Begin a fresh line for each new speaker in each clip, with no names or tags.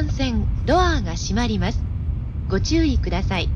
幹線ドアが閉まります。ご注意ください。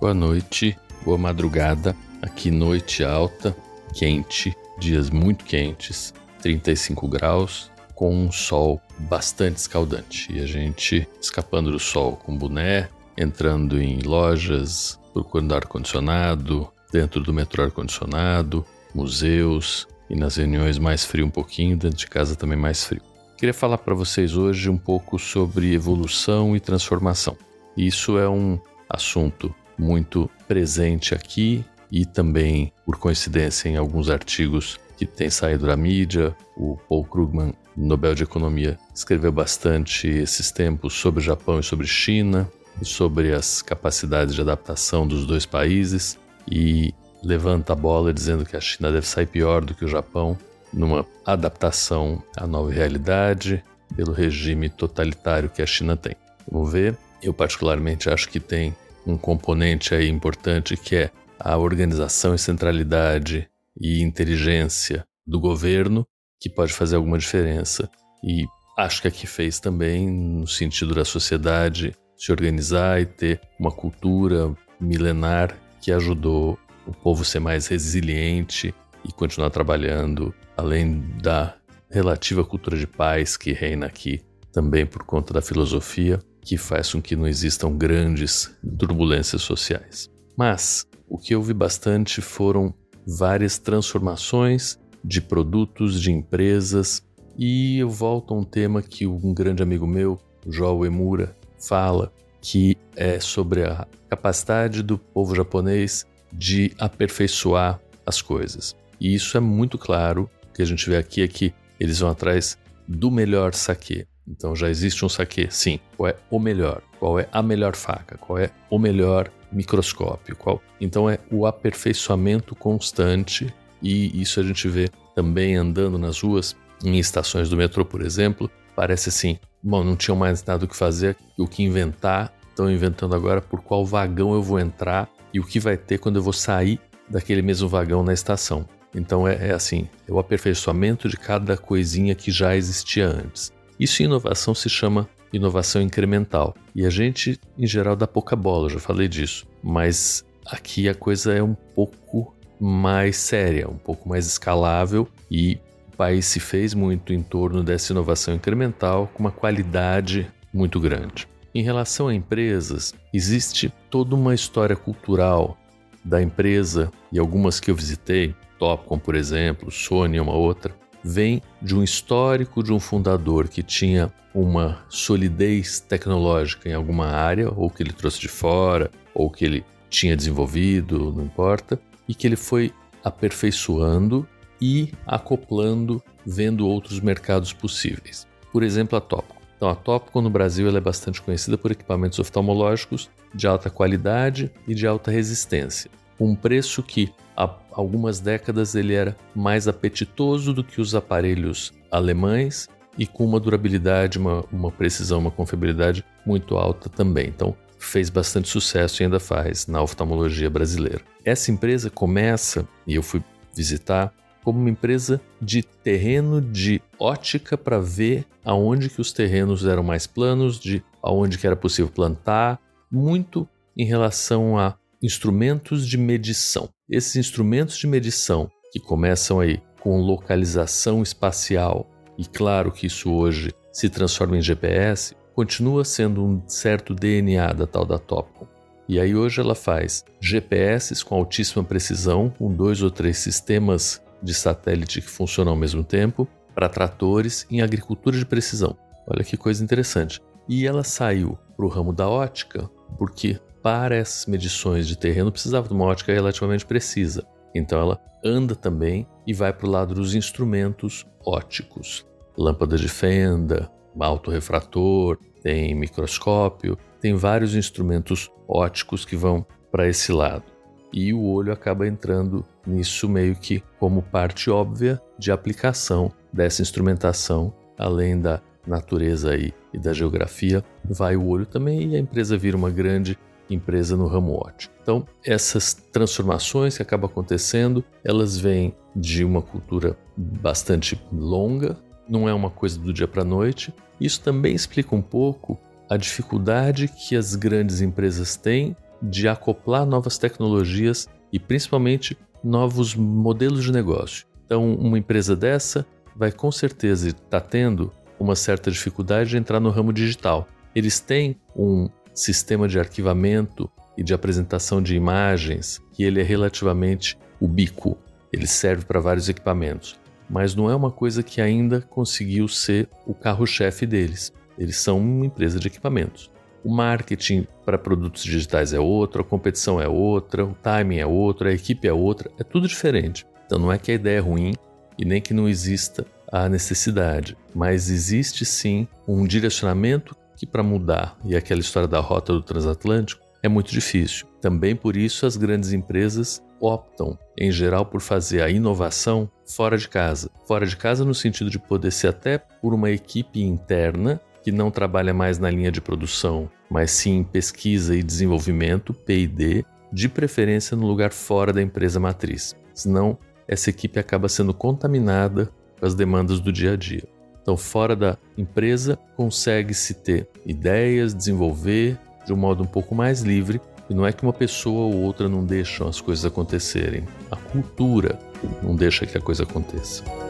Boa noite, boa madrugada. Aqui noite alta, quente, dias muito quentes, 35 graus, com um sol bastante escaldante. E a gente escapando do sol com boné, entrando em lojas, procurando ar-condicionado, dentro do metrô ar-condicionado, museus e nas reuniões mais frio um pouquinho, dentro de casa também mais frio. Queria falar para vocês hoje um pouco sobre evolução e transformação. Isso é um assunto muito presente aqui e também, por coincidência, em alguns artigos que têm saído da mídia. O Paul Krugman, Nobel de Economia, escreveu bastante esses tempos sobre o Japão e sobre China, e sobre as capacidades de adaptação dos dois países, e levanta a bola dizendo que a China deve sair pior do que o Japão numa adaptação à nova realidade pelo regime totalitário que a China tem. Vamos ver. Eu particularmente acho que tem um componente aí importante que é a organização e centralidade e inteligência do governo que pode fazer alguma diferença. E acho que aqui fez também no sentido da sociedade se organizar e ter uma cultura milenar que ajudou o povo ser mais resiliente e continuar trabalhando, além da relativa cultura de paz que reina aqui, também por conta da filosofia que faz com que não existam grandes turbulências sociais. Mas o que eu vi bastante foram várias transformações de produtos, de empresas, e eu volto a um tema que um grande amigo meu, João Emura, fala, que é sobre a capacidade do povo japonês de aperfeiçoar as coisas. E isso é muito claro, o que a gente vê aqui é que eles vão atrás do melhor saque. Então já existe um saque, sim. Qual é o melhor? Qual é a melhor faca? Qual é o melhor microscópio? Qual? Então é o aperfeiçoamento constante e isso a gente vê também andando nas ruas, em estações do metrô, por exemplo. Parece assim, bom, não tinham mais nada o que fazer, o que inventar. Estão inventando agora por qual vagão eu vou entrar e o que vai ter quando eu vou sair daquele mesmo vagão na estação. Então é, é assim, é o aperfeiçoamento de cada coisinha que já existia antes. Isso em inovação se chama inovação incremental. E a gente, em geral, dá pouca bola, já falei disso. Mas aqui a coisa é um pouco mais séria, um pouco mais escalável e o país se fez muito em torno dessa inovação incremental com uma qualidade muito grande. Em relação a empresas, existe toda uma história cultural da empresa e algumas que eu visitei, Topcom, por exemplo, Sony uma outra, vem de um histórico de um fundador que tinha uma solidez tecnológica em alguma área, ou que ele trouxe de fora, ou que ele tinha desenvolvido, não importa, e que ele foi aperfeiçoando e acoplando, vendo outros mercados possíveis. Por exemplo, a Topcom. Então, a Topcom no Brasil ela é bastante conhecida por equipamentos oftalmológicos de alta qualidade e de alta resistência. Um preço que há algumas décadas ele era mais apetitoso do que os aparelhos alemães e com uma durabilidade, uma, uma precisão, uma confiabilidade muito alta também. Então, fez bastante sucesso e ainda faz na oftalmologia brasileira. Essa empresa começa, e eu fui visitar, como uma empresa de terreno de ótica para ver aonde que os terrenos eram mais planos, de aonde que era possível plantar, muito em relação a instrumentos de medição. Esses instrumentos de medição que começam aí com localização espacial e claro que isso hoje se transforma em GPS, continua sendo um certo DNA da tal da Topcom. E aí hoje ela faz GPS com altíssima precisão, com dois ou três sistemas de satélite que funcionam ao mesmo tempo, para tratores em agricultura de precisão. Olha que coisa interessante. E ela saiu para o ramo da ótica, porque para essas medições de terreno precisava de uma ótica relativamente precisa. Então ela anda também e vai para o lado dos instrumentos óticos. Lâmpada de fenda, autorrefrator, tem microscópio, tem vários instrumentos óticos que vão para esse lado. E o olho acaba entrando nisso meio que como parte óbvia de aplicação dessa instrumentação, além da natureza aí e da geografia, vai o olho também e a empresa vira uma grande empresa no ramo ótico. Então, essas transformações que acabam acontecendo, elas vêm de uma cultura bastante longa não é uma coisa do dia para a noite. Isso também explica um pouco a dificuldade que as grandes empresas têm de acoplar novas tecnologias e principalmente novos modelos de negócio. Então, uma empresa dessa vai com certeza estar tá tendo uma certa dificuldade de entrar no ramo digital. Eles têm um sistema de arquivamento e de apresentação de imagens que ele é relativamente ubíquo. Ele serve para vários equipamentos, mas não é uma coisa que ainda conseguiu ser o carro-chefe deles. Eles são uma empresa de equipamentos. O marketing para produtos digitais é outro, a competição é outra, o timing é outro, a equipe é outra, é tudo diferente. Então não é que a ideia é ruim e nem que não exista a necessidade, mas existe sim um direcionamento que para mudar, e aquela história da rota do transatlântico, é muito difícil. Também por isso as grandes empresas optam, em geral, por fazer a inovação fora de casa. Fora de casa no sentido de poder ser até por uma equipe interna que não trabalha mais na linha de produção, mas sim em pesquisa e desenvolvimento, P&D, de preferência no lugar fora da empresa matriz. Senão, essa equipe acaba sendo contaminada com as demandas do dia a dia. Então, fora da empresa, consegue-se ter ideias, desenvolver de um modo um pouco mais livre. E não é que uma pessoa ou outra não deixam as coisas acontecerem. A cultura não deixa que a coisa aconteça.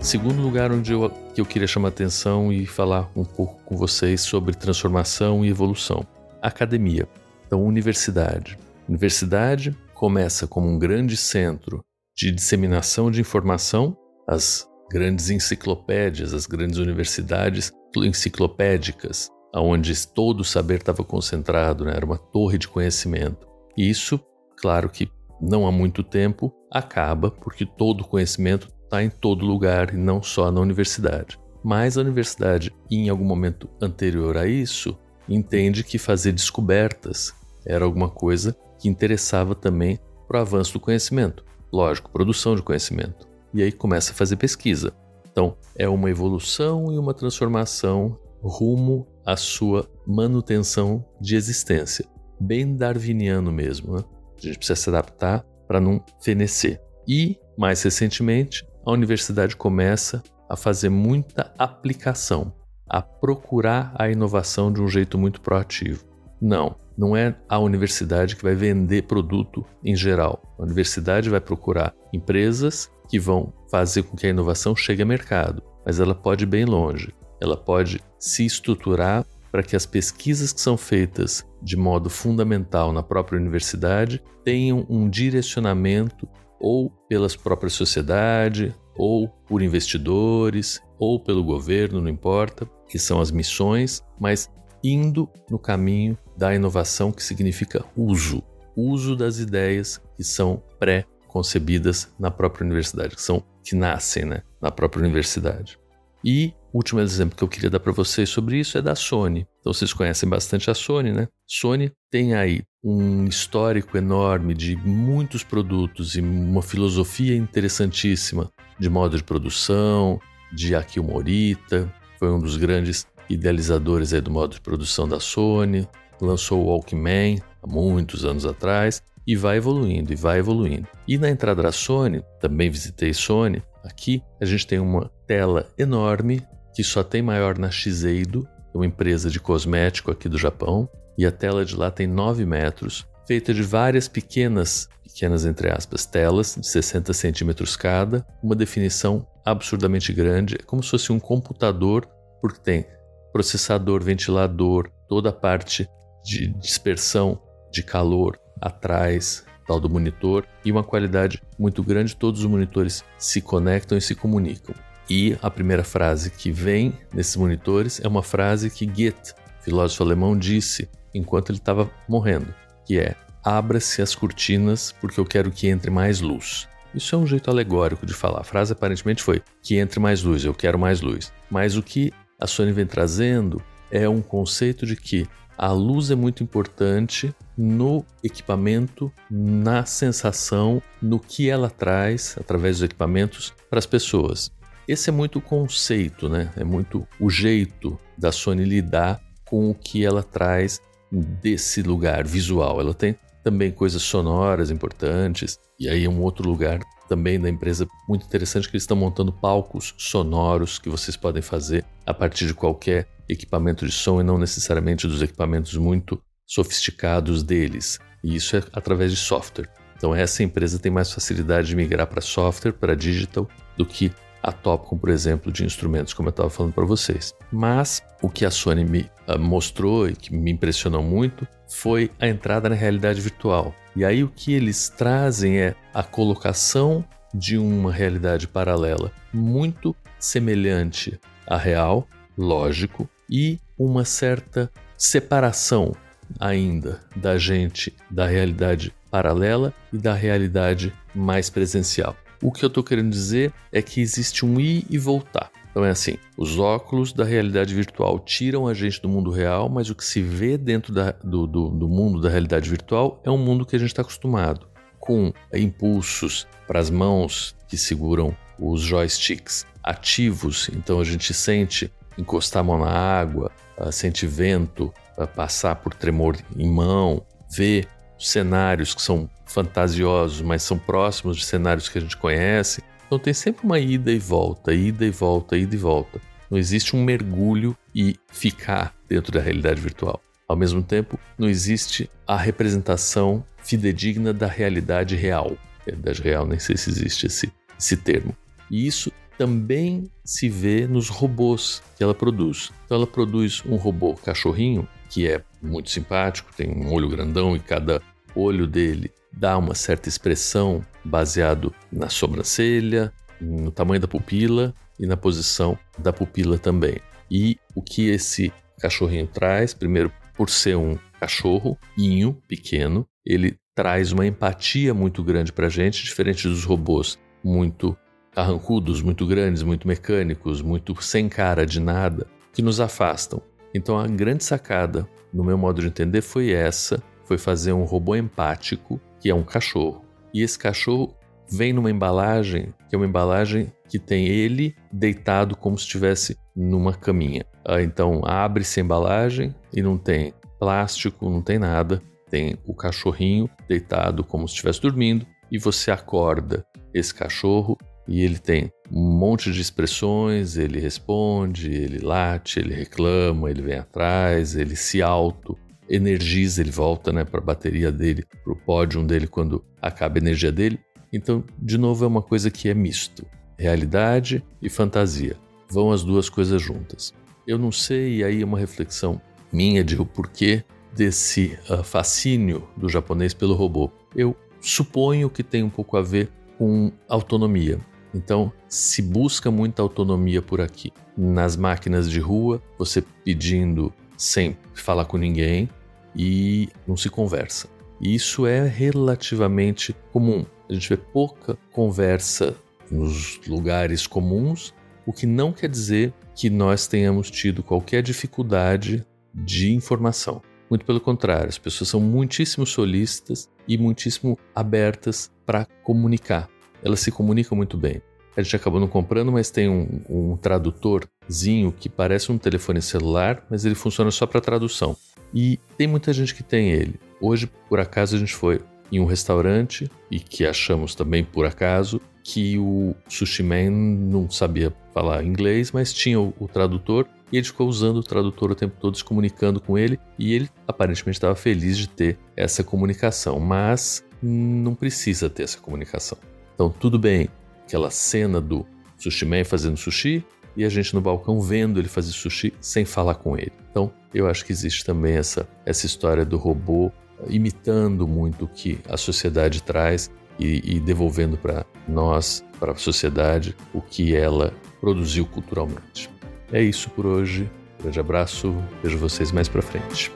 Segundo lugar onde eu, que eu queria chamar atenção e falar um pouco com vocês sobre transformação e evolução. Academia. Então, universidade. Universidade começa como um grande centro de disseminação de informação, as grandes enciclopédias, as grandes universidades enciclopédicas, onde todo o saber estava concentrado, né? era uma torre de conhecimento. E isso, claro que não há muito tempo, acaba porque todo o conhecimento está em todo lugar e não só na universidade. Mas a universidade, em algum momento anterior a isso, entende que fazer descobertas era alguma coisa que interessava também para o avanço do conhecimento. Lógico, produção de conhecimento e aí começa a fazer pesquisa. Então, é uma evolução e uma transformação rumo à sua manutenção de existência. Bem darwiniano mesmo, né? A gente precisa se adaptar para não fenecer. E, mais recentemente, a universidade começa a fazer muita aplicação, a procurar a inovação de um jeito muito proativo. Não, não é a universidade que vai vender produto em geral. A universidade vai procurar empresas que vão fazer com que a inovação chegue ao mercado, mas ela pode ir bem longe. Ela pode se estruturar para que as pesquisas que são feitas de modo fundamental na própria universidade tenham um direcionamento ou pelas próprias sociedade, ou por investidores, ou pelo governo, não importa, que são as missões, mas indo no caminho da inovação que significa uso, uso das ideias que são pré concebidas na própria universidade, que são que nascem né, na própria universidade. E o último exemplo que eu queria dar para vocês sobre isso é da Sony. Então vocês conhecem bastante a Sony, né? Sony tem aí um histórico enorme de muitos produtos e uma filosofia interessantíssima de modo de produção, de Akio Morita, foi um dos grandes idealizadores do modo de produção da Sony, lançou o Walkman há muitos anos atrás e vai evoluindo e vai evoluindo. E na entrada da Sony, também visitei Sony, aqui a gente tem uma tela enorme que só tem maior na Shiseido, uma empresa de cosmético aqui do Japão, e a tela de lá tem 9 metros, feita de várias pequenas, pequenas entre aspas, telas de 60 centímetros cada, uma definição absurdamente grande, é como se fosse um computador, porque tem processador, ventilador, toda a parte de dispersão de calor, atrás tal do monitor e uma qualidade muito grande. Todos os monitores se conectam e se comunicam. E a primeira frase que vem nesses monitores é uma frase que Goethe, filósofo alemão, disse enquanto ele estava morrendo, que é: "Abra-se as cortinas porque eu quero que entre mais luz". Isso é um jeito alegórico de falar. A frase aparentemente foi: "Que entre mais luz, eu quero mais luz". Mas o que a Sony vem trazendo é um conceito de que a luz é muito importante no equipamento, na sensação, no que ela traz através dos equipamentos para as pessoas. Esse é muito o conceito, né? É muito o jeito da Sony lidar com o que ela traz desse lugar visual. Ela tem também coisas sonoras importantes. E aí um outro lugar também da empresa muito interessante que eles estão montando palcos sonoros que vocês podem fazer a partir de qualquer equipamento de som e não necessariamente dos equipamentos muito sofisticados deles. E isso é através de software. Então essa empresa tem mais facilidade de migrar para software, para digital, do que a Topcon, por exemplo, de instrumentos, como eu estava falando para vocês. Mas o que a Sony me uh, mostrou e que me impressionou muito foi a entrada na realidade virtual. E aí o que eles trazem é a colocação de uma realidade paralela muito semelhante à real, lógico, e uma certa separação ainda da gente da realidade paralela e da realidade mais presencial. O que eu estou querendo dizer é que existe um ir e voltar. Então é assim: os óculos da realidade virtual tiram a gente do mundo real, mas o que se vê dentro da, do, do, do mundo da realidade virtual é um mundo que a gente está acostumado, com impulsos para as mãos que seguram os joysticks ativos, então a gente sente encostar a mão na água, uh, sente vento, uh, passar por tremor em mão, vê cenários que são fantasiosos, mas são próximos de cenários que a gente conhece. Então tem sempre uma ida e volta, ida e volta, ida e volta. Não existe um mergulho e ficar dentro da realidade virtual. Ao mesmo tempo, não existe a representação fidedigna da realidade real. Realidade real, nem sei se existe esse, esse termo. E isso também se vê nos robôs que ela produz. Então ela produz um robô cachorrinho que é muito simpático, tem um olho grandão e cada olho dele dá uma certa expressão baseado na sobrancelha, no tamanho da pupila e na posição da pupila também. E o que esse cachorrinho traz, primeiro por ser um cachorroinho pequeno, ele traz uma empatia muito grande para a gente, diferente dos robôs muito carrancudos, muito grandes, muito mecânicos, muito sem cara de nada, que nos afastam. Então a grande sacada, no meu modo de entender, foi essa: foi fazer um robô empático, que é um cachorro. E esse cachorro vem numa embalagem, que é uma embalagem que tem ele deitado como se estivesse numa caminha. Ah, então abre-se a embalagem e não tem plástico, não tem nada. Tem o cachorrinho deitado como se estivesse dormindo e você acorda esse cachorro e ele tem um monte de expressões, ele responde, ele late, ele reclama, ele vem atrás, ele se auto energiza, ele volta né, para a bateria dele, para o pódio dele quando acaba a energia dele. Então, de novo, é uma coisa que é misto. Realidade e fantasia. Vão as duas coisas juntas. Eu não sei, e aí é uma reflexão minha de o porquê desse uh, fascínio do japonês pelo robô. Eu suponho que tem um pouco a ver com autonomia. Então, se busca muita autonomia por aqui. Nas máquinas de rua, você pedindo sem falar com ninguém e não se conversa. E isso é relativamente comum. A gente vê pouca conversa nos lugares comuns, o que não quer dizer que nós tenhamos tido qualquer dificuldade de informação. Muito pelo contrário, as pessoas são muitíssimo solistas e muitíssimo abertas para comunicar elas se comunicam muito bem. A gente acabou não comprando, mas tem um, um tradutorzinho que parece um telefone celular, mas ele funciona só para tradução. E tem muita gente que tem ele. Hoje, por acaso, a gente foi em um restaurante e que achamos também por acaso que o sushi man não sabia falar inglês, mas tinha o, o tradutor e ele ficou usando o tradutor o tempo todo, se comunicando com ele e ele aparentemente estava feliz de ter essa comunicação, mas não precisa ter essa comunicação. Então, tudo bem, aquela cena do sushi man fazendo sushi e a gente no balcão vendo ele fazer sushi sem falar com ele. Então, eu acho que existe também essa, essa história do robô imitando muito o que a sociedade traz e, e devolvendo para nós, para a sociedade, o que ela produziu culturalmente. É isso por hoje. grande abraço, vejo vocês mais para frente.